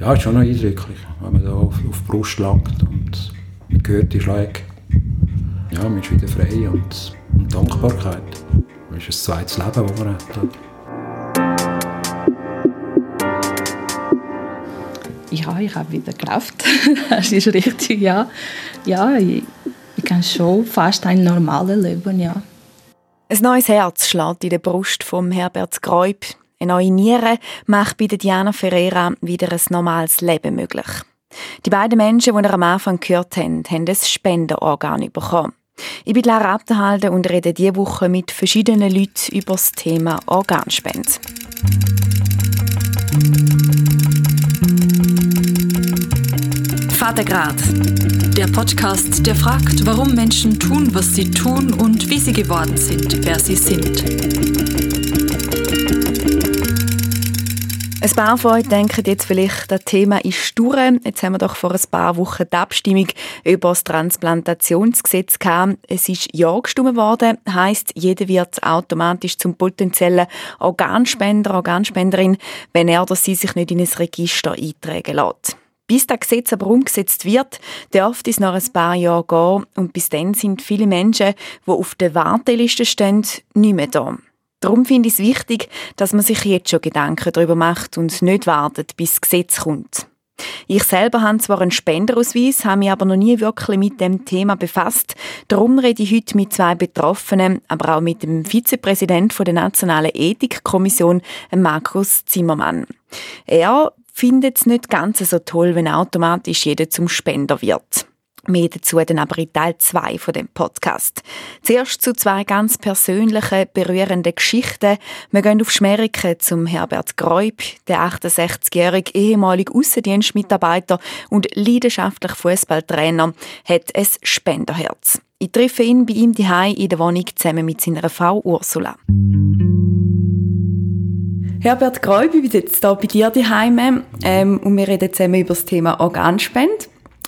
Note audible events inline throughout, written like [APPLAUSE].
Ja, ist schon noch eindrücklich, wenn man da auf, auf die Brust langt und man hört die Schläge. Ja, man ist wieder frei und, und Dankbarkeit. Das ist ein zweites Leben, das man hat. Ja, ich habe wieder Kraft. [LAUGHS] das ist richtig, ja. Ja, ich, ich kann schon fast ein normales Leben, ja. Ein neues Herz schlägt in der Brust von Herbert Gräub. Eine neue Niere macht bei Diana Ferreira wieder ein normales Leben möglich. Die beiden Menschen, die ihr am Anfang gehört haben, haben ein Spenderorgan bekommen. Ich bin Lara Abderhalde und rede diese Woche mit verschiedenen Leuten über das Thema Organspende. Vatergrad, der Podcast, der fragt, warum Menschen tun, was sie tun und wie sie geworden sind, wer sie sind. Ein paar von euch denken jetzt vielleicht, das Thema ist durch. Jetzt haben wir doch vor ein paar Wochen die Abstimmung über das Transplantationsgesetz gehabt. Es ist ja gestimmt worden, heisst, jeder wird automatisch zum potenziellen Organspender, Organspenderin, wenn er oder sie sich nicht in ein Register eintragen lässt. Bis das Gesetz aber umgesetzt wird, dürfte es noch ein paar Jahre gehen und bis dann sind viele Menschen, die auf der Warteliste stehen, nicht mehr da. Darum finde ich es wichtig, dass man sich jetzt schon Gedanken darüber macht und nicht wartet, bis das Gesetz kommt. Ich selber habe zwar einen Spenderausweis, habe mich aber noch nie wirklich mit dem Thema befasst. Darum rede ich heute mit zwei Betroffenen, aber auch mit dem Vizepräsidenten der Nationalen Ethikkommission, Markus Zimmermann. Er findet es nicht ganz so toll, wenn automatisch jeder zum Spender wird. Mehr dazu dann aber in Teil 2 von dem Podcast. Zuerst zu zwei ganz persönlichen, berührenden Geschichten. Wir gehen auf Schmeriken zum Herbert Gräub, der 68-jährige ehemalige Aussendienstmitarbeiter und leidenschaftliche Fußballtrainer, hat ein Spenderherz. Ich treffe ihn bei ihm daheim in der Wohnung zusammen mit seiner Frau Ursula. Herbert Gräub, ich bin jetzt hier bei dir daheim ähm, und wir reden zusammen über das Thema Organspende.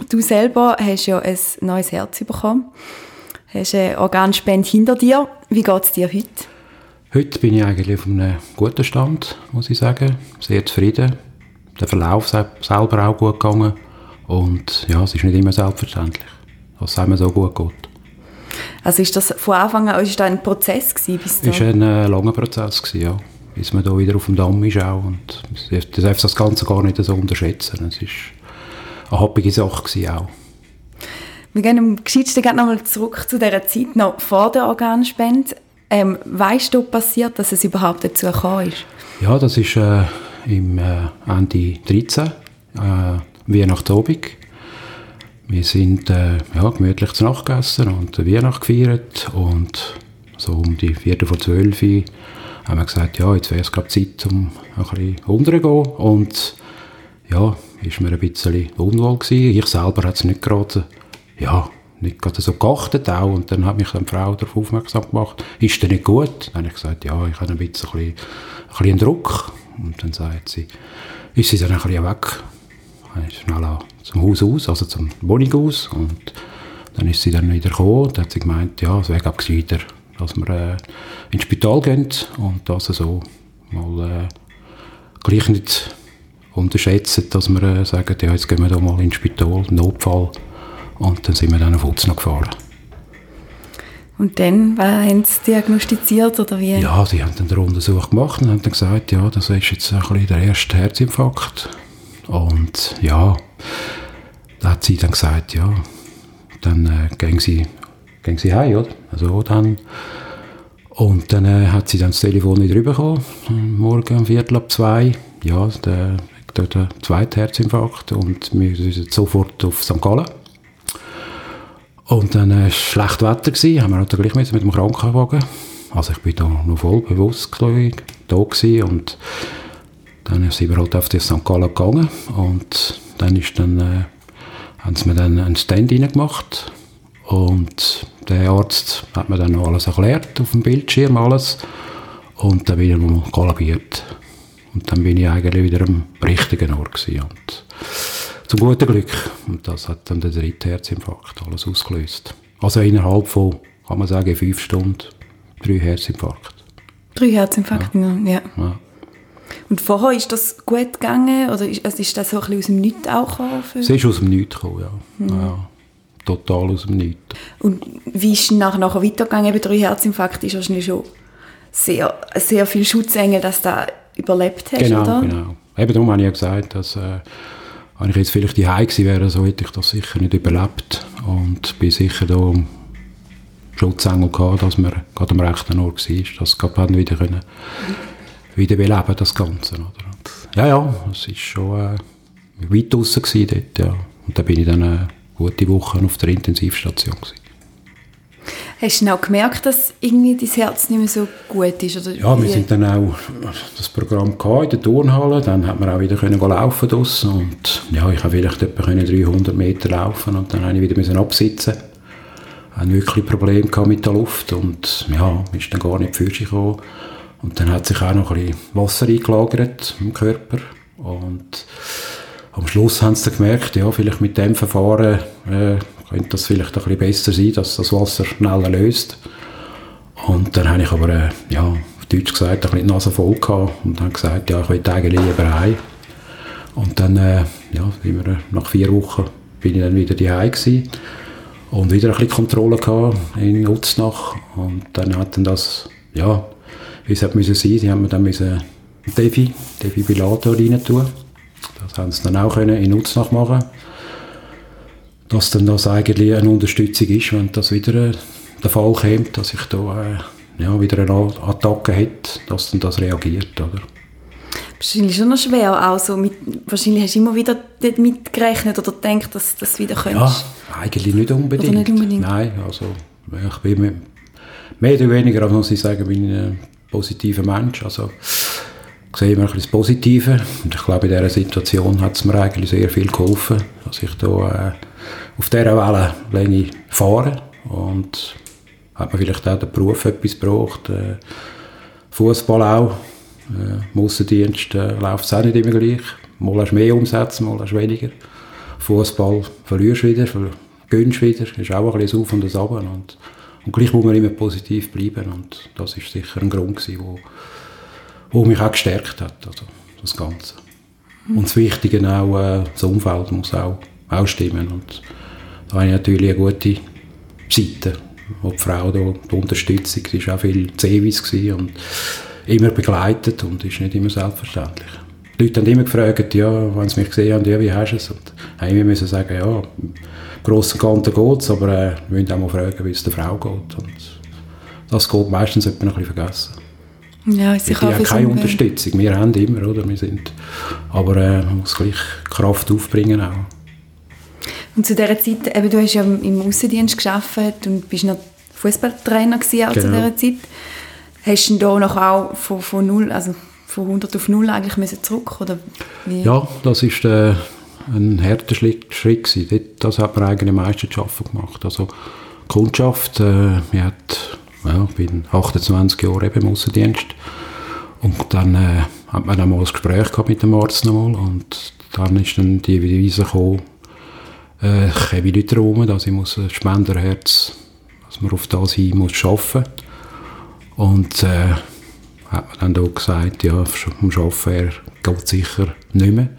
Du selber hast ja ein neues Herz bekommen. Hast eine Organspende hinter dir. Wie geht es dir heute? Heute bin ich eigentlich auf einem guten Stand, muss ich sagen. Sehr zufrieden. Der Verlauf selber auch gut gegangen. Und ja, es ist nicht immer selbstverständlich, dass es einem so gut geht. Also ist das von Anfang an ist das ein Prozess gewesen? Bis es war ein äh, langer Prozess, gewesen, ja. Bis man da wieder auf dem Damm ist auch. Und das darf das Ganze gar nicht so unterschätzen. Es ist eine happige Sache gewesen auch. Wir gehen am geschicktesten gerne nochmal zurück zu dieser Zeit noch vor der Organspende. Ähm, weißt du, passiert, dass es überhaupt dazu gekommen ist? Ja, das ist äh, im äh, Ende 13, äh, Weihnachtsabend. Wir sind äh, ja, gemütlich zu Nacht gegessen und Weihnacht gefeiert und so um die Viertel vor zwölf haben wir gesagt, ja, jetzt wäre es gerade Zeit, um ein bisschen runterzugehen und ja, ist mir ein bisschen unwohl gewesen. Ich selber hat es nicht gerade, ja, nicht gerade so geachtet auch. Und dann hat mich eine Frau darauf aufmerksam gemacht, ist denn nicht gut? Dann habe ich gesagt, ja, ich habe ein bisschen, ein bisschen Druck. Und dann sagt sie, ist sie dann ein bisschen weg. Dann ist schnell zum Haus aus, also zum Wohnung aus. Und dann ist sie dann wieder gekommen dann hat sie gemeint, ja, es wäre gescheiter, dass wir äh, ins Spital gehen und das so mal äh, gleich nicht unterschätzen, dass wir äh, sagen, ja, jetzt gehen wir da mal ins Spital, Notfall. Und dann sind wir dann auf Utzno gefahren. Und dann haben sie diagnostiziert oder wie? Ja, sie haben dann den Untersuch gemacht und haben dann gesagt, ja, das ist jetzt ein bisschen der erste Herzinfarkt. Und ja, da hat sie dann gesagt, ja, dann äh, gehen sie, gehen sie heim, oder? Also dann. Und dann äh, hat sie dann das Telefon wieder bekommen, morgen um Viertel ab zwei. Ja, der dort einen zweiten Herzinfarkt und wir sind sofort auf St. Gallen. Und dann war es schlecht Wetter, gewesen, haben wir dann gleich mit, dem Krankenwagen. Also ich bin da noch voll bewusst ich, da gewesen und dann sind wir halt auf die St. Gallen gegangen und dann ist dann, äh, haben sie mir dann einen Stand gemacht und der Arzt hat mir dann alles erklärt auf dem Bildschirm alles und dann bin ich noch kollabiert. Und dann bin ich eigentlich wieder am richtigen Ort gewesen. Und zum guten Glück. Und das hat dann der dritte Herzinfarkt alles ausgelöst. Also innerhalb von, kann man sagen, fünf Stunden drei Herzinfarkte. Drei Herzinfarkte, ja. ja. ja. Und vorher ist das gut gegangen oder ist, also ist das so ein bisschen aus dem Nichts auch gekommen? Es ist aus dem Nichts gekommen, ja. Mhm. ja. Total aus dem Nichts. Und wie ist es nachher, nachher weitergegangen? Eben drei Herzinfarkte ist wahrscheinlich schon sehr, sehr viel Schutzengel, dass du überlebt hast, genau, oder? Genau, Eben darum habe ich ja gesagt, dass äh, wenn ich jetzt vielleicht die gewesen wäre, so hätte ich das sicher nicht überlebt und bin sicher da Schutzengel gehabt, dass man gerade am rechten Ort war, dass gerade wieder können, wieder beleben das Ganze. Oder? Ja, ja, es war schon äh, weit draussen dort, ja. Und da bin ich dann eine gute Woche auf der Intensivstation gewesen. Hast du auch gemerkt, dass irgendwie dein Herz nicht mehr so gut ist? Oder ja, wir sind dann auch das Programm in der Turnhalle, dann hat man auch wieder können laufen draussen und ja, ich habe vielleicht etwa 300 Meter laufen und dann habe ich wieder müssen absitzen. Ich hatte wirklich Probleme mit der Luft und ja, ist dann gar nicht für sich gekommen. Und dann hat sich auch noch ein bisschen Wasser eingelagert im Körper und am Schluss haben sie dann gemerkt, ja, vielleicht mit dem Verfahren äh, könnte das vielleicht ein bisschen besser sein, dass das Wasser schneller löst. Und dann habe ich aber, äh, ja, auf Deutsch gesagt, ein bisschen die Nase voll gehabt und habe gesagt, ja, ich will eigentlich lieber heim. Und dann, äh, ja, wir, nach vier Wochen bin ich dann wieder daheim gewesen und wieder ein bisschen Kontrolle gehabt in Utznach. Und dann hat dann das, ja, wie es hat müssen sein, die haben mir dann müssen Defi, Defibrillator rein tun. Das haben sie dann auch können in Utznach machen dass dann das eigentlich eine Unterstützung ist, wenn das wieder äh, der Fall kommt, dass ich da äh, ja, wieder eine Attacke hätte, dass dann das reagiert, oder? Wahrscheinlich schon noch schwer, auch so mit, wahrscheinlich hast du immer wieder damit gerechnet oder gedacht, dass das wieder könntest. Ja, eigentlich nicht unbedingt. Nicht unbedingt. Nein, also ich bin mehr oder weniger, muss ich sagen, bin ein positiver Mensch, also ich sehe immer ein bisschen das Positive und ich glaube, in dieser Situation hat es mir eigentlich sehr viel geholfen, dass ich da äh, auf dieser Wellenlänge fahren und hat man vielleicht auch den Beruf etwas gebraucht. Äh, Fußball auch. Äh, Im Aussendienst äh, läuft es auch nicht immer gleich. Mal hast du mehr Umsätze, mal hast du weniger. Fußball verlierst du wieder, gönnst wieder. ist auch ein bisschen Auf und das Ab. Und, und gleich muss man immer positiv bleiben. Und das ist sicher ein Grund, der wo, wo mich auch gestärkt hat. Also das Ganze. Und das Wichtige auch, äh, das Umfeld muss auch, auch stimmen. Und da habe ich natürlich eine gute Seite, wo die Frau da, die Unterstützung, sie war auch viel Zevis und immer begleitet und ist nicht immer selbstverständlich. Die Leute haben immer gefragt, ja, wenn sie mich gesehen haben, ja, wie hast du es? Und haben müssen sagen, ja, im Großen und Ganzen geht es, aber äh, wir müssen auch mal fragen, wie es der Frau geht. Und das geht meistens etwa noch ein bisschen vergessen. Ja, ich habe keine Unterstützung. Wir haben immer, oder? Wir sind, aber äh, man muss gleich Kraft aufbringen auch. Und zu dieser Zeit, eben, du hast ja im Außendienst gearbeitet und bist noch Fußballtrainer gewesen auch genau. zu dieser Zeit. Hast du da noch auch von, von null, also von 100 auf 0 eigentlich müssen zurück oder wie? Ja, das ist äh, ein harter Schritt, Schritt gewesen. Das hat man eigentlich am meisten zu gemacht. Also Kundschaft, äh, ich hat, ja, bin 28 Jahre eben im Außendienst und dann äh, hat man dann mal ein Gespräch gehabt mit dem Arzt nochmal und dann ist dann die Devise gekommen, äh, ich habe nicht darum, dass ich muss ein Spenderherz, dass man auf das hin muss arbeiten. Und äh, hat man dann auch gesagt, ja, vom Arbeiten geht es sicher nicht mehr.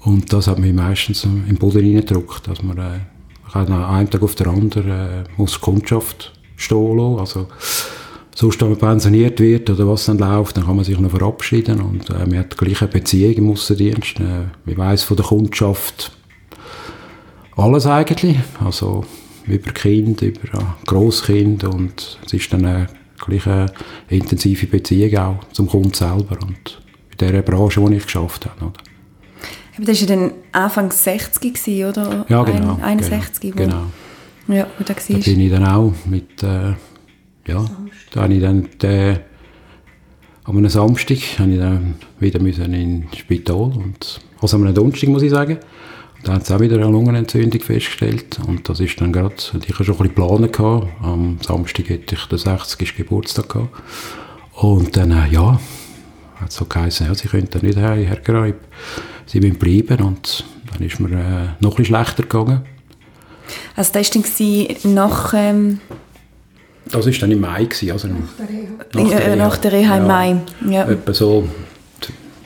Und das hat mich meistens im Boden reingedrückt, dass man äh, einen Tag auf den anderen äh, muss Kundschaft stehen lassen. Also, sonst, wenn man pensioniert wird oder was dann läuft, dann kann man sich noch verabschieden und äh, man hat die gleiche Beziehung im Aussendienst. Äh, ich weiss von der Kundschaft, alles eigentlich. Also über Kind, über Grosskind und es ist dann eine gleiche intensive Beziehung auch zum Kunden selber und in dieser Branche, die ich geschafft habe. Oder? Aber das war dann Anfang 60 gewesen, oder? Ja, genau. Ein, 61, genau. genau. Ja, wo da, da bin ich dann auch mit, äh, ja, da habe ich dann den, an einem Samstag habe ich dann wieder müssen ins Spital und, also an einem Donnerstag muss ich sagen, da hat es auch wieder eine Lungenentzündung festgestellt. Und das ist dann gerade, ich hatte schon ein bisschen Pläne gehabt. Am Samstag hätte ich den 60. Geburtstag gehabt. Und dann, äh, ja, hat es so geheißen, ja, sie können da nicht her, hergehen, sie müssen bleiben. Und dann ist mir äh, noch ein bisschen schlechter gegangen. Also das war dann nach... Ähm das war dann im Mai. Gewesen, also nach der Reha, nach der Reha, nach der Reha im Mai. Ja. Etwa so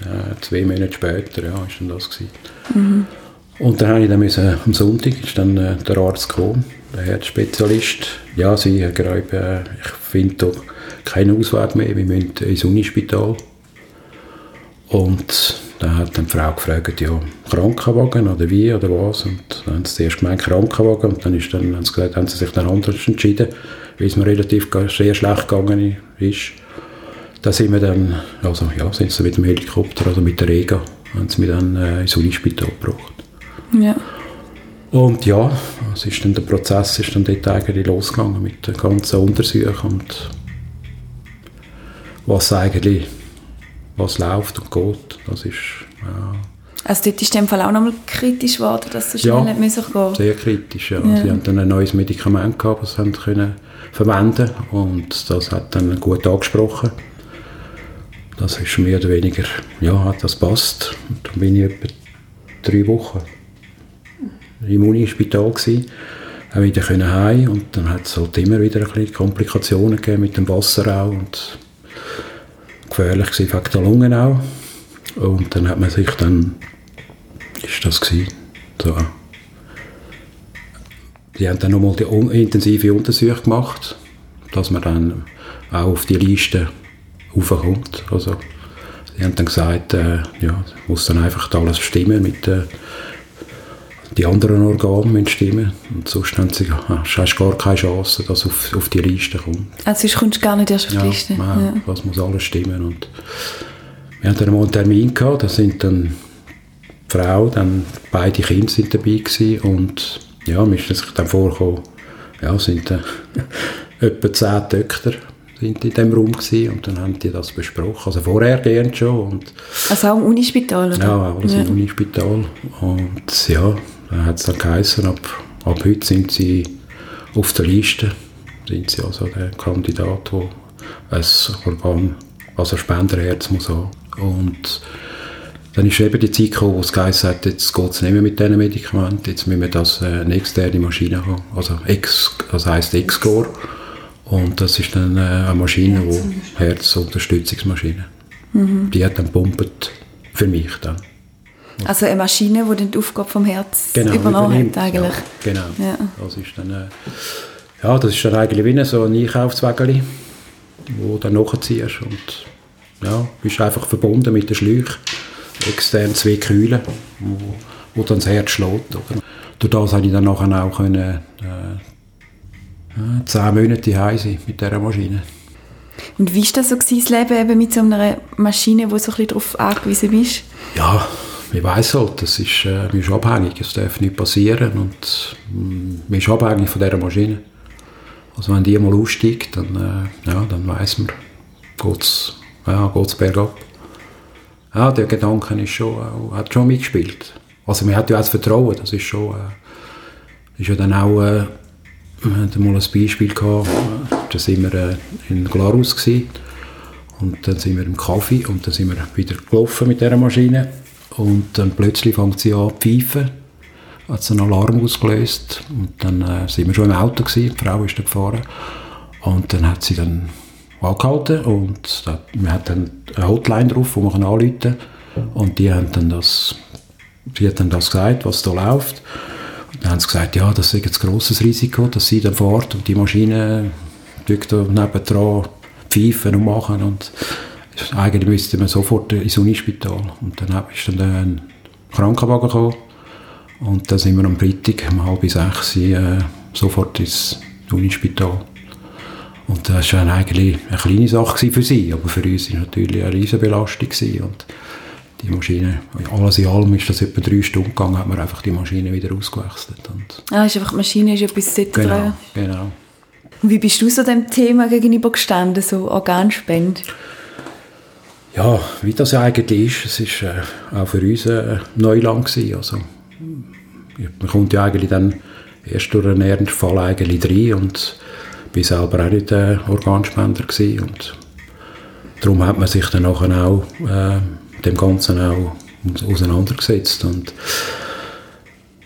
äh, zwei Monate später, ja, ist dann das gewesen. Mhm. Und dann habe ich dann am Sonntag ist dann äh, der Arzt gekommen, der Herzspezialist. Ja, sie gerade, äh, ich finde da keinen Ausweg mehr, wir müssen ins Unispital. Und dann hat dann die Frau gefragt, ja, Krankenwagen oder wie oder was. Und dann haben sie zuerst gemeint Krankenwagen und dann, ist dann haben, sie gesagt, haben sie sich dann anders entschieden, weil es mir relativ sehr schlecht gegangen ist. Da sind wir dann, also ja, sind sie mit dem Helikopter, also mit der Rega, haben sie mich dann äh, ins Unispital gebracht. Ja. Und ja, es ist dann, der Prozess ist dann dort eigentlich losgegangen mit den ganzen Untersuchungen und was eigentlich was läuft und geht. Das ist, ja. Also dort ist in dem Fall auch nochmal kritisch geworden, dass so schnell ja, nicht gehen sehr kritisch, ja. ja. Sie haben dann ein neues Medikament gehabt, das sie können verwenden und das hat dann gut angesprochen. Das ist mehr oder weniger, ja, das passt. Und dann bin ich etwa drei Wochen im Unispital gewesen, auch wieder heim und dann hat es halt immer wieder ein Komplikationen gegeben mit dem Wasser auch und gefährlich gewesen wegen der Lungen auch. Und dann hat man sich dann, ist das gewesen, so, die haben dann nochmal die intensive Untersuchung gemacht, dass man dann auch auf die Liste raufkommt. Also, die haben dann gesagt, äh, ja, muss dann einfach alles stimmen mit äh, die anderen Organe müssen stimmen und sonst haben sie, hast du gar keine Chance, dass auf, auf die Liste kommt. Also sonst kommst du gar nicht erst auf die Liste? Ja, ja. das muss alles stimmen und wir hatten dann mal einen Termin gehabt, da sind dann die Frau, dann beide Kinder sind dabei gewesen und ja, mir ist sich dann vorgekommen, ja, sind äh, [LAUGHS] etwa zehn Töchter sind in diesem Raum gewesen, und dann haben die das besprochen, also vorher gern schon. Und, also auch im Unispital, oder? Ja, alles ja. im Unispital und ja, dann hat es dann geheißen, ab, ab heute sind sie auf der Liste, sind sie also der Kandidat, der ein Organ, also Spenderherz muss haben. Und dann ist eben die Zeit gekommen, wo es geheißen hat, jetzt geht es nicht mehr mit diesen Medikamenten, jetzt müssen wir das äh, eine externe Maschine haben, also Ex, das heisst Excor. Und das ist dann äh, eine Maschine, die Herzunterstützungsmaschine. Mhm. Die hat dann pumpt für mich dann. Also eine Maschine, die die Aufgabe vom Herz genau, übernommen hat eigentlich. Ja, genau. Ja. Das ist dann, äh, ja, das ist dann eigentlich wie so ein Einkaufswägeli, wo du dann nachziehst und ja, bist einfach verbunden mit den Schläuchen, extern zwei Kühlen, wo, wo dann das Herz schlägt. Oder? Durch das konnte ich dann nachher auch können, äh, zehn Monate heim sein mit dieser Maschine. Und wie war das so das Leben eben mit so einer Maschine, wo du so ein bisschen darauf angewiesen bist? Ja, ich weiss halt, das ist, äh, man ist abhängig, es darf nicht passieren und mm, man ist abhängig von dieser Maschine. Also wenn die mal aussteigt, dann, äh, ja, dann weiss man, geht es ja, geht's bergab. Ja, der Gedanke ist schon, äh, hat schon mitgespielt. Also man hat ja auch das Vertrauen, das ist schon, äh, ist ja dann auch, äh, wir hatten mal ein Beispiel gehabt, da sind wir äh, in Glarus gewesen, und dann sind wir im Kaffee und dann sind wir wieder gelaufen mit dieser Maschine und dann plötzlich fängt sie an zu pfeifen, hat einen Alarm ausgelöst. Und dann äh, sind wir schon im Auto gewesen, die Frau ist da gefahren. Und dann hat sie dann angehalten und da, wir hatten eine Hotline drauf, wo man anrufen kann und die haben dann das, die hat dann das gesagt, was da läuft. Und dann haben sie gesagt, ja, das ist ein grosses Risiko, dass sie dann fährt und die Maschine da nebendran pfeifen und machen und eigentlich müsste man sofort ins Unispital. Und dann ist dann ein Krankenwagen gekommen. Und dann sind wir am Freitag um halb sechs äh, sofort ins Unispital. Und das war eigentlich eine kleine Sache für sie, aber für uns war es natürlich eine riesige Belastung. Und die Maschine, alles in allem ist das etwa drei Stunden gegangen, hat man einfach die Maschine wieder ausgewechselt. Und ah, ist einfach, die Maschine ist etwas Genau, genau. Und wie bist du so dem Thema gegenüber gestanden, so Organspende? Ja, wie das eigentlich ist, es war äh, auch für uns äh, Neuland gewesen. Also, man kommt ja eigentlich dann erst durch einen Ernstfall eigentlich rein und bin selber auch nicht äh, Organspender gewesen und darum hat man sich dann auch äh, dem Ganzen auch auseinandergesetzt und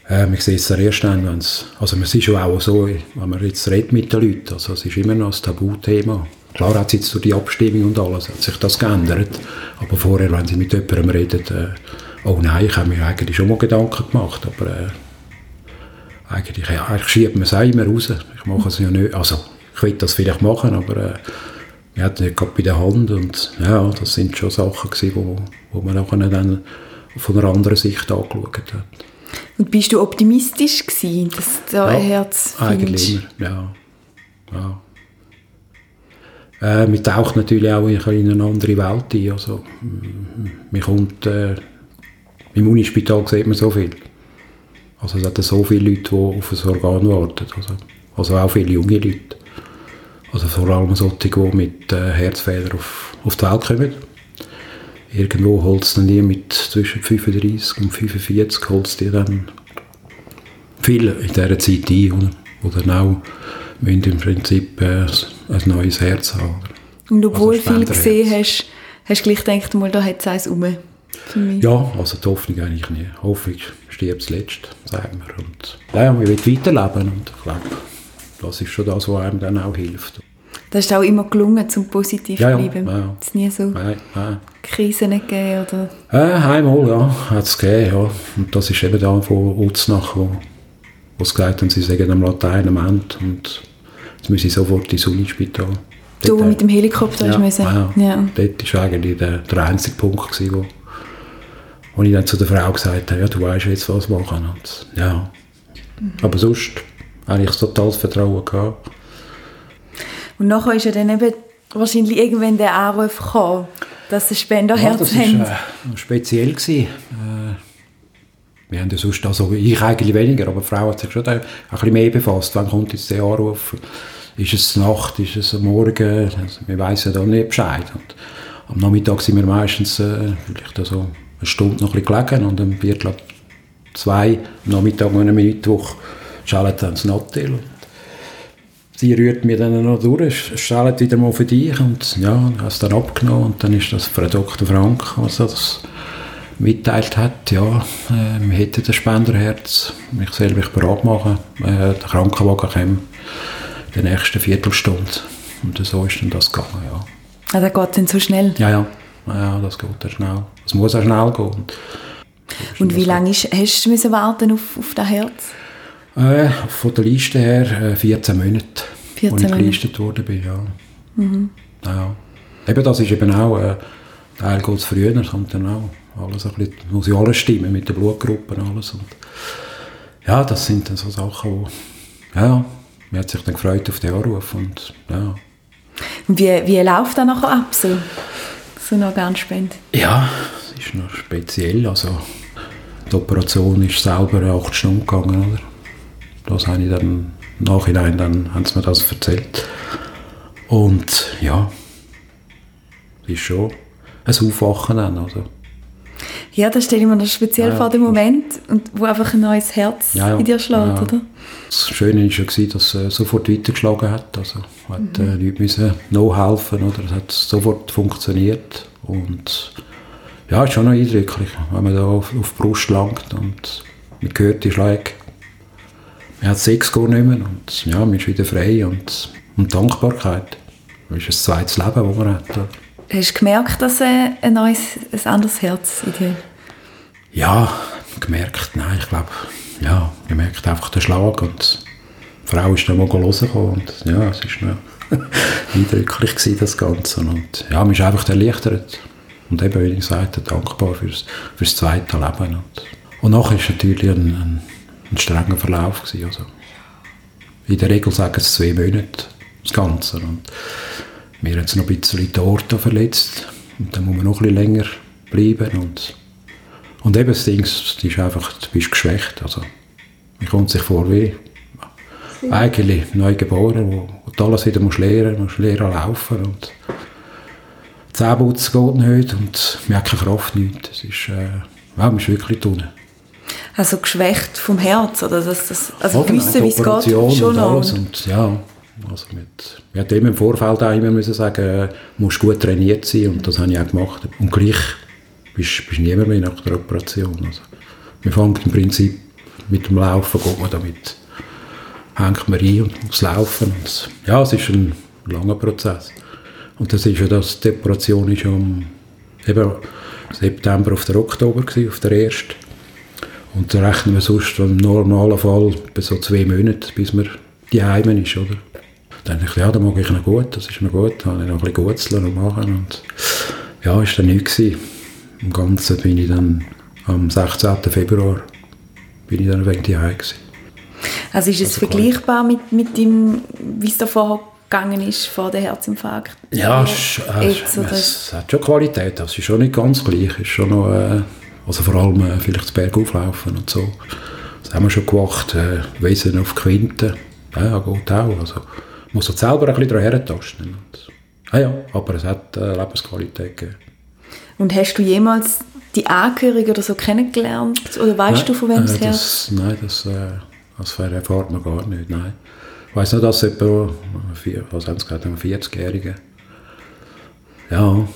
äh, man sieht es erst dann, wenn's, also es ist ja auch so, wenn man jetzt redet mit den Leuten, also es ist immer noch ein Tabuthema, Klar hat sich jetzt durch die Abstimmung und alles hat sich das geändert. Aber vorher, wenn Sie mit jemandem reden, äh, oh nein, ich habe mir eigentlich schon mal Gedanken gemacht, aber äh, eigentlich, ja, eigentlich schiebt man es auch immer raus. Ich mache es ja nicht, also ich will das vielleicht machen, aber äh, ich hatte nicht gerade bei der Hand und ja, das sind schon Sachen gewesen, wo, wo man nachher dann von einer anderen Sicht angeschaut hat. Und bist du optimistisch gewesen, dass du ja, ein Herz findest? eigentlich immer, ja. ja. Äh, man taucht natürlich auch in eine andere Welt ein. Also, man kommt, äh, Im Unispital sieht man so viel. Also es hat so viele Leute, die auf ein Organ warten. Also, also auch viele junge Leute. Also vor allem solche, die mit äh, Herzfehlern auf, auf die Welt kommen. Irgendwo holt es dann die mit zwischen 35 und 45, holt die dann viele in dieser Zeit ein, oder? wo dann auch müssen im Prinzip äh, ein neues Herz haben. Und obwohl also viel gesehen hast, hast du gleich gedacht, mal, da hat es eins rum. Ja, also die Hoffnung eigentlich nie. Hoffnung stirbt zuletzt, sagen wir. Und, ja, man will weiterleben und ich glaube, das ist schon das, was einem dann auch hilft. Das ist auch immer gelungen, zum positiv zu ja, bleiben. Ja, ja. Es nie so nein, nein. Krisen gegeben, oder? Äh, einmal, ja, hat es gegeben, ja. Und das ist eben da von Uznach, wo, wo sie gesagt haben, sie sagen am Latein am Ende und jetzt müssen sie sofort ins Unispital. Du mit dem Helikopter ja, müssen? Ja, ja. Dort war eigentlich der, der einzige Punkt, gewesen, wo, wo ich dann zu der Frau gesagt habe, ja, du weißt jetzt, was machen. Und, ja. Mhm. Aber sonst habe ich totales Vertrauen gehabt. Und nachher ist ja dann eben wahrscheinlich irgendwann der Anruf gekommen, dass ein Spenderherz ja, das war äh, speziell. Gewesen. Äh, wir haben ja sonst, also ich eigentlich weniger, aber die Frau hat sich schon ein bisschen mehr befasst. Wann kommt jetzt der Anruf? Ist es Nacht? Ist es am Morgen? Also, wir wissen da nicht Bescheid. Und am Nachmittag sind wir meistens äh, vielleicht so eine Stunde noch ein gelegen und am Viertel ab zwei, am Nachmittag um eine Mittwoch, schaltet dann das Nattel sie rührt mir dann noch durch, stellt wieder mal für dich und ja, hast dann abgenommen und dann ist das Frau Dr. Frank, was das mitteilt hat, ja, äh, hätten das Spenderherz, ich soll mich bereit machen, äh, der Krankenwagen kommt der nächsten Viertelstunde und so ist dann das gegangen, ja. Ah, das geht dann so schnell? Ja, ja, ja das geht dann schnell. Es muss auch schnell gehen. Und, und wie lange hast du müssen warten auf, auf das Herz? Äh, von der Liste her äh, 14 Monate, 14 als ich gelistet worden bin. Ja. Mhm. Ja. Eben, das ist eben auch, äh, Teil geht es früher, kommt dann auch alles ein bisschen, muss ja alles stimmen mit den Blutgruppen und alles. Und ja, das sind dann so Sachen, wo, ja, man hat sich dann gefreut auf den Anruf und ja. Und wie, wie läuft das nachher ab, so, so eine Organspende? Ja, es ist noch speziell, also die Operation ist selber acht Stunden gegangen, oder? Das habe ich dann im Nachhinein, dann haben sie mir das erzählt. Und ja, es ist schon ein Aufwachen dann, also. Ja, das stelle ich mir noch speziell ja, vor, dem Moment, und wo einfach ein neues Herz ja, in dir schlägt, oder? Das Schöne war ja, dass es sofort weitergeschlagen hat. Also hat mhm. äh, Leute müssen nachhelfen, oder? Es hat sofort funktioniert. Und ja, es ist schon noch eindrücklich, wenn man da auf, auf die Brust langt und man hört die Schläge man hat nicht mehr und ja, man ist wieder frei und, und Dankbarkeit. Das ist ein zweites Leben, das man hat. Hast du gemerkt, dass äh, ein neues, ein anderes Herz in dir Ja, gemerkt, nein, ich glaube, ja, man merkt einfach den Schlag und die Frau ist dann mal hören und ja, es war [LAUGHS] eindrücklich gewesen, das Ganze und ja, man ist einfach erleichtert und eben, wie ich sagte, dankbar fürs, fürs zweite Leben und, und nachher ist natürlich ein, ein ein strenger Verlauf gewesen. Also in der Regel sagen es zwei Monate, das Ganze. Und mir hat es noch ein bisschen die Orte verletzt. Und dann muss man noch ein bisschen länger bleiben. Und, und eben das Ding das ist einfach, du bist geschwächt. Also, man kommt sich vor wie eigentlich neu geboren, wo, wo du alles wieder musst lernen musst, lernen laufen und Zähneputzen geht nicht und man hat keine Kraft, nichts. Es ist, äh, ja, man ist wirklich unten also geschwächt vom Herz oder das, das also oh, wissen, wie es geht, schon und alles und ja, also mit, wir hatten im Vorfeld auch immer müssen sagen, äh, musst gut trainiert sein und das habe ich auch gemacht und gleich bist du niemand mehr nach der Operation. Also, wir fangen im Prinzip mit dem Laufen, geht man damit, hängt man rein und muss laufen und ja, es ist ein langer Prozess. Und das ist ja das, die Operation ist am eben September auf der Oktober gewesen, auf der ersten. Und da rechnen wir sonst im normalen Fall bis so zwei Monate, bis man die Heime ist, oder? Dann dachte ich, ja, da mag ich noch gut, das ist mir gut. Dann habe ich noch ein bisschen Gutzeln und machen und ja, ist dann nichts gewesen. Im Ganzen bin ich dann am 16. Februar bin ich dann wegen die gewesen. Also ist es also vergleichbar mit, mit dem, wie es davor gegangen ist vor dem Herzinfarkt? Ja, es, äh, es, es, hat schon Qualität. Das ist schon nicht ganz gleich. Ist schon noch, äh, also vor allem äh, vielleicht das Bergauflaufen und so. Das haben wir schon gemacht. Äh, Wesen auf Quinte. Ja, geht auch. Also, muss man selber ein bisschen daran herentasten. Ah ja, aber es hat äh, Lebensqualität gegeben. Und hast du jemals die Angehörigen oder so kennengelernt? Oder weißt nein, du, von wem es äh, das, Nein, das, äh, das erfahrt man gar nicht. Nein. Ich weiss nur, dass etwa, was haben sie gesagt, 40-Jährige. Ja,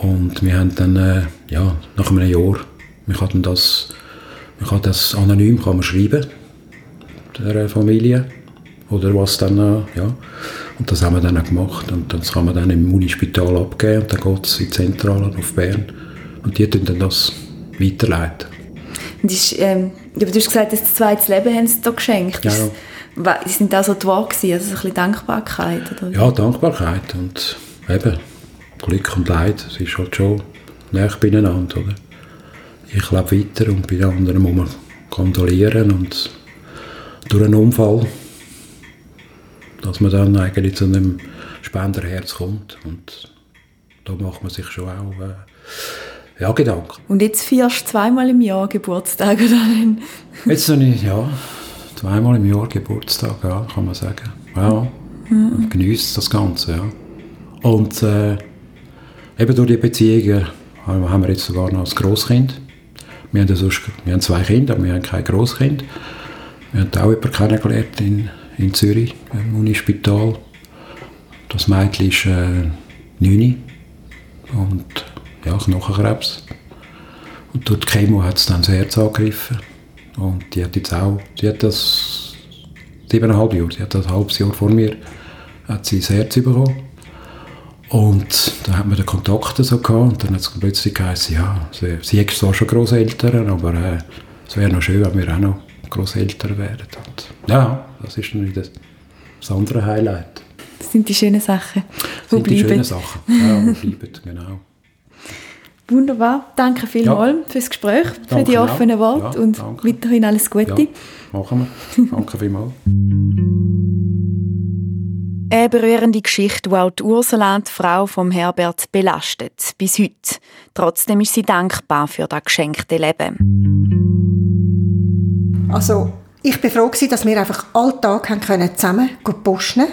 und wir haben dann, äh, ja, nach einem Jahr, wir kann das, man kann das anonym kann man schreiben, der Familie, oder was dann, äh, ja. Und das haben wir dann auch gemacht. Und das kann man dann im Unispital abgeben und dann geht es in die Zentrale auf Bern. Und die tun dann das weiterleiten. Und ist, ähm, du hast gesagt, das zweite Leben haben sie da geschenkt. Ja. Die sind da so die Wahl gewesen, also ein bisschen Dankbarkeit? Oder? Ja, Dankbarkeit und eben Glück und Leid, es ist halt schon näher beieinander, oder? Ich lebe weiter und bei anderen muss man kondolieren und durch einen Unfall dass man dann eigentlich zu einem Spenderherz kommt. Und da macht man sich schon auch äh, ja, Gedanken. Und jetzt feierst du zweimal im Jahr Geburtstag, oder? [LAUGHS] jetzt habe ich, ja, zweimal im Jahr Geburtstag, ja, kann man sagen. Ja, mhm. genießt das Ganze, ja. Und äh, eben durch die Beziehungen haben wir jetzt sogar noch ein Grosskind. Wir haben, sonst, wir haben zwei Kinder, aber wir haben kein Grosskind. Wir haben auch jemanden kennengelernt in in Zürich, im Unispital. Das Mädchen ist äh, 9 und ja, Knochenkrebs. Und durch die Chemo hat es dann das Herz angegriffen. Und die hat jetzt auch, sie hat das siebeneinhalb Jahre, sie hat das halbes Jahr vor mir, hat sie das Herz bekommen. Und dann hat man den Kontakt so gehabt und dann hat es plötzlich geheißen, ja, sie, sie hat zwar schon Großeltern, aber äh, es wäre noch schön, wenn wir auch noch Großeltern werden. Und ja, das ist dann wieder das andere Highlight. Das sind die schönen Sachen. Das sind die schönen Sachen, ja, die bleiben, [LAUGHS] genau. Wunderbar. Danke vielmals ja. fürs Gespräch, danke für die offenen Worte ja, und danke. weiterhin alles Gute. Ja, machen wir. Danke vielmals. [LAUGHS] Eine berührende Geschichte, die auch die Ursula, die Frau von Herbert, belastet. Bis heute. Trotzdem ist sie dankbar für das geschenkte Leben. Also ich bin froh gewesen, dass wir einfach Alltag haben können zusammen posten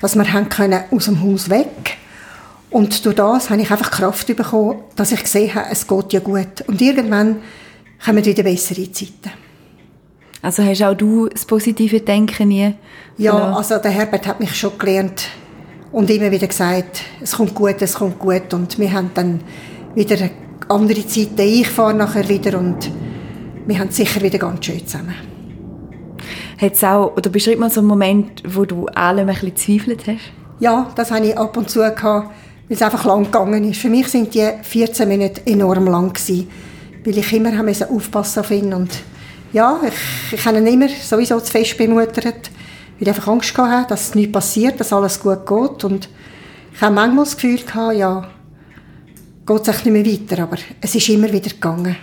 dass wir haben können aus dem Haus weg und durch das habe ich einfach Kraft bekommen, dass ich gesehen habe, es geht ja gut und irgendwann kommen wieder bessere Zeiten. Also hast auch du das positive Denken nie? Ja, also der Herbert hat mich schon gelernt und immer wieder gesagt, es kommt gut, es kommt gut und wir haben dann wieder andere Zeiten. Ich fahre nachher wieder und wir haben sicher wieder ganz schön zusammen. Hat's auch, oder beschreib mal so einen Moment, wo du allem ein bisschen gezweifelt hast? Ja, das habe ich ab und zu gehabt, weil es einfach lang gegangen ist. Für mich sind die 14 Minuten enorm lang gewesen, weil ich immer aufpassen auf ihn und ja, ich, ich habe ihn immer sowieso zu fest bemuttert, weil ich einfach Angst hatte, dass nichts passiert, dass alles gut geht und ich habe manchmal das Gefühl gehabt, ja, geht es nicht mehr weiter, aber es ist immer wieder gegangen.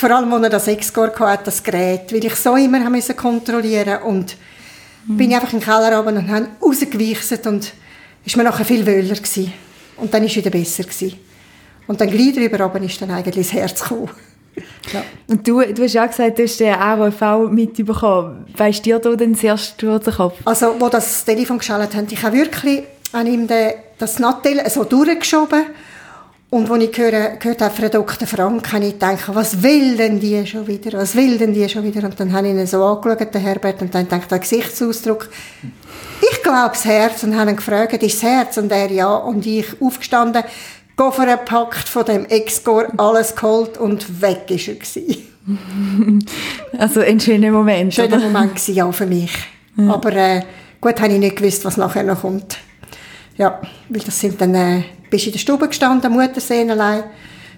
Vor allem, als er das X-Score hatte, das Gerät, weil ich so immer musste kontrollieren und mhm. bin ich einfach in den Keller runter und habe rausgewichset und ist mir nachher viel wöhler gewesen. Und dann war es wieder besser gewesen. Und dann gleich drüber oben ist dann eigentlich das Herz gekommen. [LAUGHS] Ja. Und du, du hast ja gesagt, du hast den AWV mitbekommen. Weißt du dir da denn zuerst durch den Kopf? Also, wo das Telefon geschaltet haben, ich habe wirklich an ihm den, das Nattel so durchgeschoben und als ich höre, gehört habe von Dr. Frank, habe ich gedacht, was will denn die schon wieder? Was will denn die schon wieder? Und dann habe ich ihn so angeschaut, den Herbert, und dann gedacht, der Gesichtsausdruck. Ich glaube das Herz und habe ihn gefragt, ist das Herz? Und er ja. Und ich aufgestanden, Koffer gepackt, von dem Ex-Score, alles geholt und weg ist er gewesen. [LAUGHS] Also ein schöner Moment, Schöner oder? Moment gewesen, ja, für mich. Ja. Aber äh, gut, habe ich nicht gewusst, was nachher noch kommt. Ja, weil das sind dann, äh, bist in der Stube gestanden, Mutter sehen allein.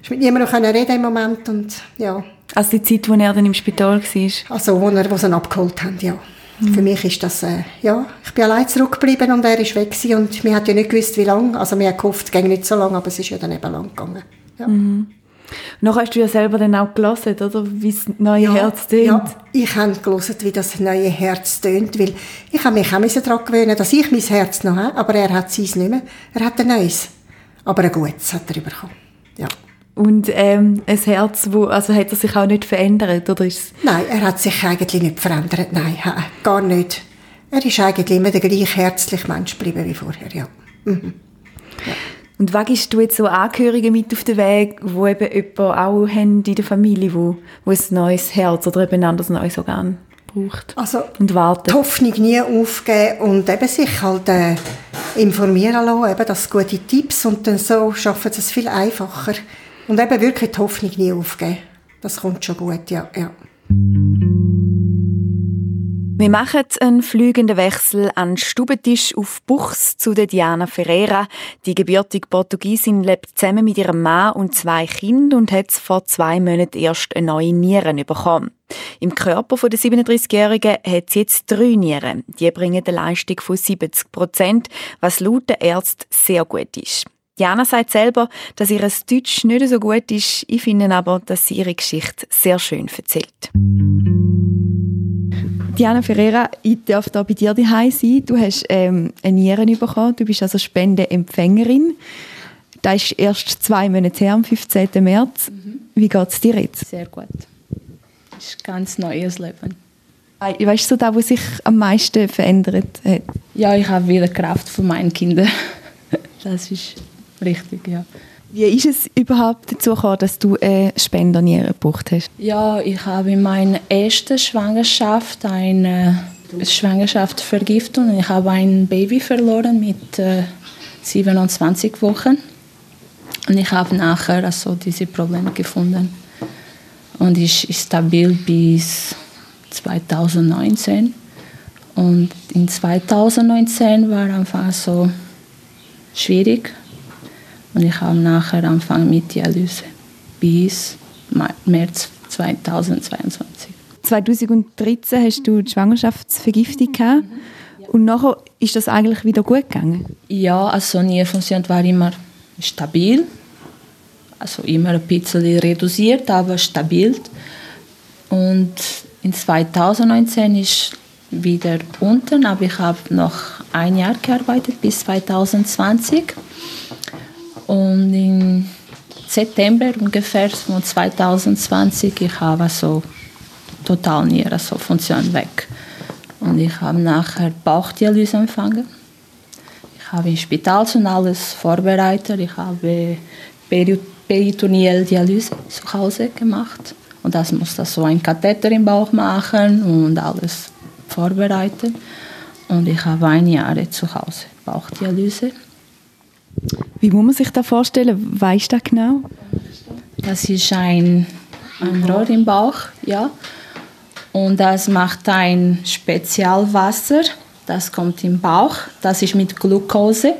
Hast mit niemandem reden im Moment und ja. Also die Zeit, wo er dann im Spital war? Also wo, er, wo sie ihn abgeholt haben, ja. Mhm. Für mich ist das, äh, ja, ich bin allein zurückgeblieben und er ist weg gewesen und wir hat ja nicht gewusst, wie lange. Also wir haben gehofft, es ging nicht so lange, aber es ist ja dann eben lang gegangen. Ja. Mhm. Noch hast du ja selber dann auch gelesen, oder? Wie das neue ja, Herz tönt. Ja, ich habe gelesen, wie das neue Herz tönt, weil ich habe mich auch daran gewöhnen, dass ich mein Herz noch habe, aber er hat sein nicht mehr. Er hat ein neues. Aber ein gutes hat er bekommen. Ja. Und ähm, ein Herz, wo, also hat er sich auch nicht verändert, oder ist Nein, er hat sich eigentlich nicht verändert, nein, gar nicht. Er ist eigentlich immer der gleiche herzliche Mensch geblieben wie vorher, ja. Mhm. ja. Und was gibst du jetzt so Angehörige mit auf den Weg, wo eben jemanden auch haben in der Familie, wo, wo ein neues Herz oder eben ein anderes neues Organ braucht also, und wartet? die Hoffnung nie aufgeben und eben sich halt äh, informieren lassen, eben das gute Tipps und dann so schaffen sie es viel einfacher. Und eben wirklich die Hoffnung nie aufgeben. Das kommt schon gut, ja. ja. Wir machen einen fliegenden Wechsel an Stubentisch auf Buchs zu der Diana Ferreira. Die gebürtige Portugiesin lebt zusammen mit ihrem Mann und zwei Kindern und hat vor zwei Monaten erst eine neue Nieren bekommen. Im Körper der 37-Jährigen hat sie jetzt drei Nieren. Die bringen eine Leistung von 70 Prozent, was laut den Ärzten sehr gut ist. Diana sagt selber, dass ihr Deutsch nicht so gut ist. Ich finde aber, dass sie ihre Geschichte sehr schön erzählt. Diana Ferreira, ich darf hier bei dir daheim sein. Du hast ähm, eine Nieren bekommen, du bist also Spendeempfängerin. Das ist erst zwei Monate her, am 15. März. Mhm. Wie geht es dir jetzt? Sehr gut. Das ist ein ganz neues Leben. Weißt du, das, was sich am meisten verändert hat? Ja, ich habe wieder Kraft für meine Kinder. [LAUGHS] Das ist richtig, ja. Wie ist es überhaupt dazu gekommen, dass du eine Spenderniere gebraucht hast? Ja, ich habe in meiner ersten Schwangerschaft eine Schwangerschaftsvergiftung. Ich habe ein Baby verloren mit äh, 27 Wochen. Und ich habe nachher also diese Probleme gefunden. Und ich ist stabil bis 2019. Und in 2019 war einfach so schwierig und ich habe nachher angefangen mit Dialyse bis März 2022. 2013 hast du die Schwangerschaftsvergiftung gehabt. Und nachher ist das eigentlich wieder gut gegangen? Ja, also Nierfunktion war immer stabil. Also immer ein bisschen reduziert, aber stabil. Und in 2019 ist wieder unten, aber ich habe noch ein Jahr gearbeitet bis 2020. Und im September ungefähr von 2020 ich habe so total nie so Funktion weg. Und ich habe nachher Bauchdialyse empfangen. Ich habe im Spital schon alles vorbereitet. Ich habe Peritonealdialyse zu Hause gemacht. Und das muss das so ein Katheter im Bauch machen und alles vorbereiten. Und ich habe ein Jahr zu Hause Bauchdialyse. Wie muss man sich das vorstellen? Weißt du das genau? Das ist ein, ein Rohr im Bauch, ja. Und das macht ein Spezialwasser, das kommt im Bauch. Das ist mit Glucose,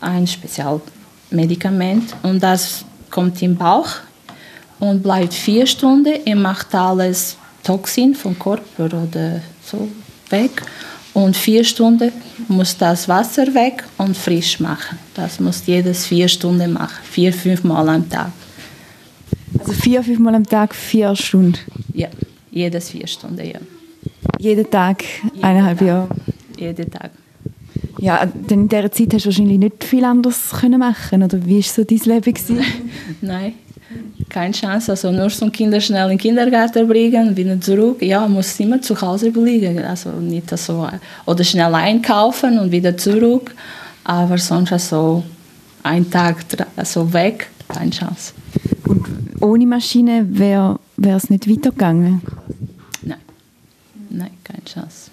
ein Spezialmedikament. Und das kommt im Bauch und bleibt vier Stunden. Er macht alles Toxin vom Körper oder so weg. Und vier Stunden muss das Wasser weg und frisch machen. Das muss jedes vier Stunden machen, vier, fünf Mal am Tag. Also vier, fünf Mal am Tag, vier Stunden? Ja, jedes vier Stunden, ja. Jeden Tag, Jeden eineinhalb Jahre? Jeden Tag. Ja, denn in dieser Zeit hast du wahrscheinlich nicht viel anderes können machen oder wie war so dein Leben? [LAUGHS] Nein, keine Chance. Also nur so Kinder schnell in den Kindergarten bringen, wieder zurück. Ja, muss immer zu Hause bleiben. Also nicht so, oder schnell einkaufen und wieder zurück. Aber sonst also ein Tag also weg, keine Chance. Und ohne Maschine wäre es nicht weitergegangen? Nein, nein, keine Chance.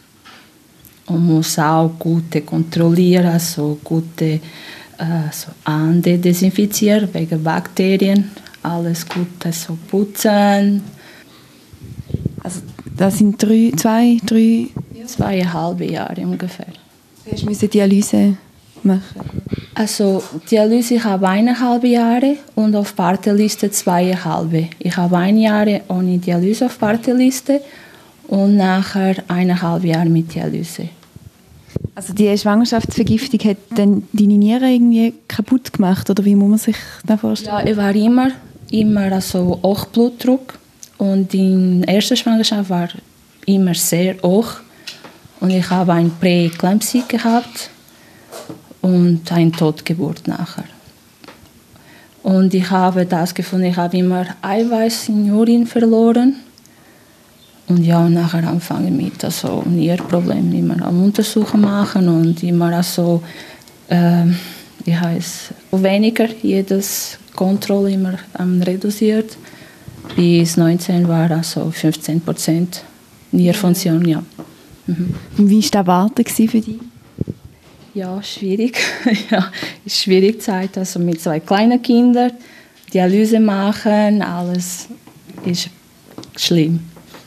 Und muss auch gute kontrollieren, also gute äh, so Ande desinfizieren wegen Bakterien alles gut so putzen. Also das sind drei, zwei, drei... Zweieinhalb Jahre ungefähr. Du musst Dialyse machen? Also Dialyse ich habe eineinhalb Jahre und auf Warteliste zweieinhalb. Ich habe ein Jahr ohne Dialyse auf Warteliste und nachher eineinhalb Jahre mit Dialyse. Also die Schwangerschaftsvergiftung hat dann deine Nieren irgendwie kaputt gemacht oder wie muss man sich das vorstellen? Ja, ich war immer, immer also hoch Blutdruck und in der ersten Schwangerschaft war immer sehr hoch und ich habe ein Präeklampsie gehabt und eine Totgeburt nachher. Und ich habe das gefunden, ich habe immer Eiweiß in Urin verloren. Und ja, nachher anfangen mit also Nierproblemen immer am Untersuchen machen und immer also, äh, wie heißt weniger jedes Kontrolle immer ähm, reduziert. Bis 19 war also 15 Prozent Nierfunktion, ja. Mhm. Und wie war das Warten für dich? Ja, schwierig. [LAUGHS] ja, schwierig Zeit. Also mit zwei kleinen Kindern, Dialyse machen, alles ist schlimm.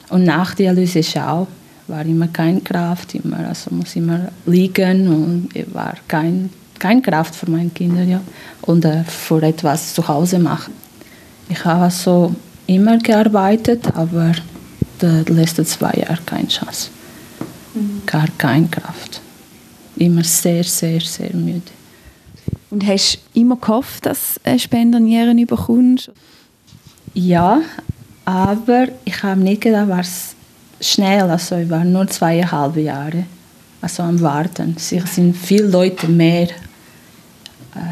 Und nach Dialyse ist auch, war immer keine Kraft, immer, also muss immer liegen und war kein, keine Kraft für meine Kinder, ja. Und äh, für etwas zu Hause machen. Ich habe also immer gearbeitet, aber die letzten zwei Jahre keine Chance. Mhm. Gar keine Kraft immer sehr, sehr, sehr müde. Und hast du immer gehofft, dass du Spendernieren bekommst? Ja, aber ich habe nicht gedacht, was schnell, also ich war nur zweieinhalb Jahre also am Warten. Es sind viele Leute mehr,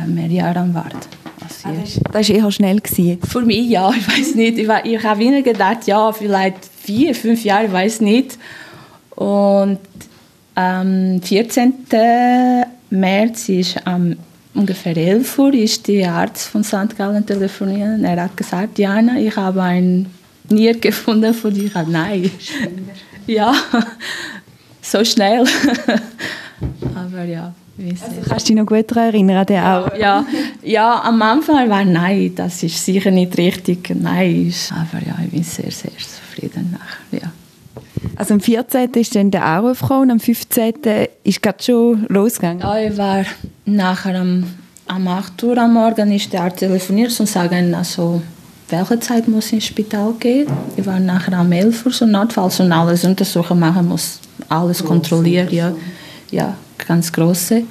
mehr Jahre am Warten. Ah, das war eher schnell. Gewesen. Für mich ja, ich weiß nicht. Ich, ich habe immer gedacht, ja, vielleicht vier, fünf Jahre, ich weiß nicht. Und am 14. März ist am ungefähr 11 Uhr ist der Arzt von St. Gallen telefoniert. Er hat gesagt, Diana, ich habe ein Nier gefunden von dir. Nein. Ja, [LAUGHS] so schnell. Aber ja. Also kannst du dich noch gut daran erinnern, den auch? Ja, ja, am Anfang war nein, das ist sicher nicht richtig. Nein, aber ja, ich bin sehr, sehr zufrieden nachher. Ja. Also am 14. ist dann der Anruf gekommen und am 15. ist es schon losgegangen? Ja, ich war nachher am, am 8 Uhr am Morgen ist der Arzt telefoniert und sagen, also welche Zeit muss ich ins Spital gehen. Ich war nachher am 11 Uhr so notfalls und alles untersuchen machen muss, alles kontrollieren, ja, ja, ganz große.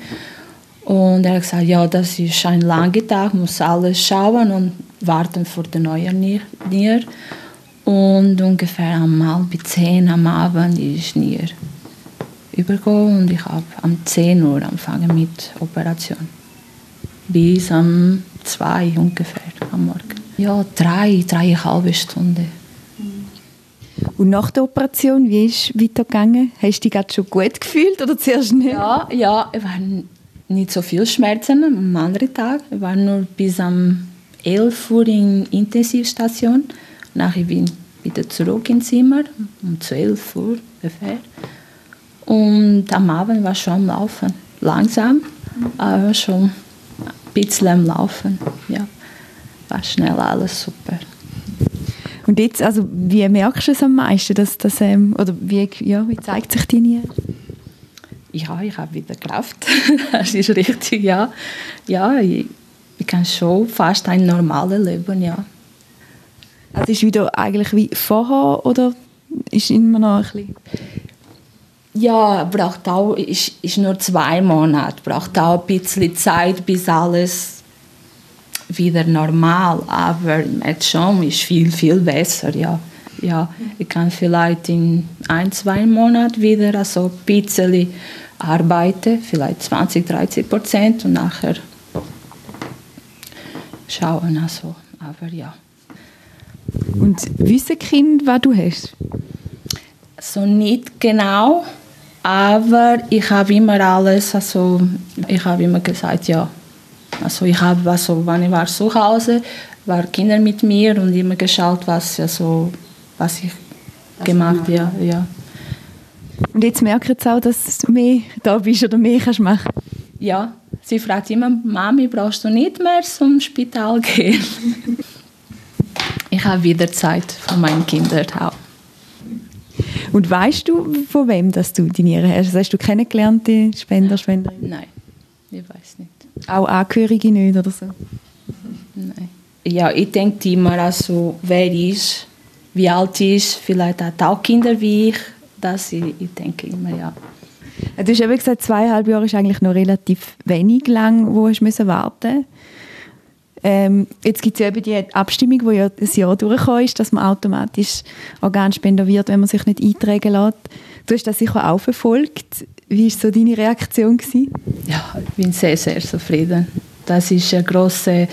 Und er hat gesagt, ja, das ist ein langer Tag, muss alles schauen und warten für den neuen Nier. Und ungefähr um halb zehn am Abend ist Nier übergegangen und ich habe um 10 Uhr angefangen mit Operation. Bis um zwei ungefähr am Morgen. Ja, drei, dreieinhalb Stunden. Und nach der Operation, wie ist es weitergegangen? Hast du dich gerade schon gut gefühlt oder zuerst nicht? Ja, ja, es waren nicht so viele Schmerzen am anderen Tag. Ich war nur bis um 11 Uhr in Intensivstation. Nachher bin ich wieder zurück ins Zimmer, um 12 Uhr ungefähr. Und am Abend war schon am Laufen. Langsam, aber schon ein bisschen am Laufen. Ja, war schnell alles super. Und jetzt, also wie merkst du es am meisten, dass das, ähm, oder wie, ja, wie zeigt sich die Niere? Ja, ich habe wieder Kraft. [LAUGHS] das ist richtig, ja. Ja, ich, ich kann schon fast ein normales Leben, ja. Also ist wieder eigentlich wie vorher oder ist immer noch ein bisschen... Ja, braucht auch, ist, ist nur zwei Monate, braucht auch ein bisschen Zeit, bis alles wieder normal, aber jetzt schon ist viel, viel besser, ja. Ja, ich kann vielleicht in ein, zwei Monaten wieder also ein bisschen arbeiten, vielleicht 20, 30 Prozent und nachher schauen, also, aber ja. Und wissen Kind, was du hast? So nicht genau, aber ich habe immer alles, also ich habe immer gesagt, ja. Also ich habe, also, wenn ich war zu Hause, waren Kinder mit mir und immer geschaut, was, also, was ich was gemacht habe. Ja, ja. Und jetzt merke ich auch, dass du mehr da bist oder mehr kannst machen Ja, sie fragt immer, Mami, brauchst du nicht mehr zum Spital gehen? [LAUGHS] ich habe wieder Zeit für meine Kinder auch. Und weißt du, von wem dass du die Niere hast? Also hast du kennengelernt, die Spender, Spenderin? Nein, ich weiß nicht. Auch Angehörige nicht oder so? Nein. Ja, ich denke immer, also, wer ist, wie alt ist, vielleicht hat auch Kinder wie ich. Das ich, ich denke immer, ja. Du hast eben gesagt, zweieinhalb Jahre ist eigentlich noch relativ wenig lang, wo du warten ähm, Jetzt gibt es ja eben die Abstimmung, die ja ein Jahr durchgekommen ist, dass man automatisch Organspender wird, wenn man sich nicht eintragen lässt. Du hast das sicher auch verfolgt. Wie war so deine Reaktion? Gewesen? Ja, ich bin sehr, sehr zufrieden. Das ist ein grosser,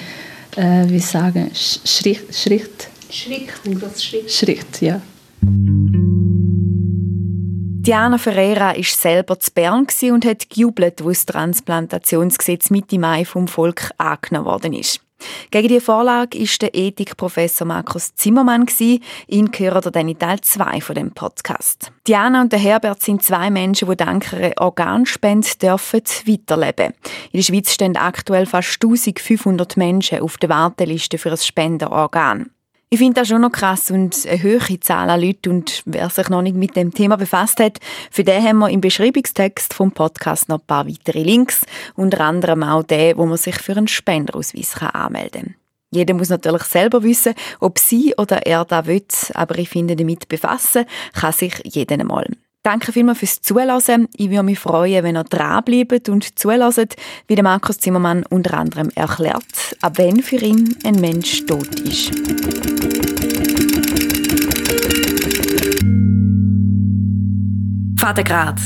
äh, wie sagen, Schritt. Schritt, Schritt, ein grosser Schritt. Schritt, ja. Diana Ferreira war selber zu Bern und hat gejubelt, wo das Transplantationsgesetz Mitte Mai vom Volk angenommen worden ist. Gegen die Vorlage ist der Ethikprofessor Markus Zimmermann. Ihn gehört dann in Teil 2 von dem Podcast. Diana und der Herbert sind zwei Menschen, die dank einer Organspende dürfen weiterleben In der Schweiz stehen aktuell fast 1500 Menschen auf der Warteliste für ein Spenderorgan. Ich finde das schon noch krass und eine hohe Zahl an Leuten. Und wer sich noch nicht mit dem Thema befasst hat, für den haben wir im Beschreibungstext vom Podcast noch ein paar weitere Links. Unter anderem auch den, wo man sich für einen Spenderausweis anmelden kann. Jeder muss natürlich selber wissen, ob sie oder er da will, aber ich finde, damit befassen kann sich jeder einmal. Danke vielmals fürs Zuhören. Ich würde mich freuen, wenn ihr dranbleibt und zuhört, wie der Markus Zimmermann unter anderem erklärt, ab wenn für ihn ein Mensch tot ist. Vatergrad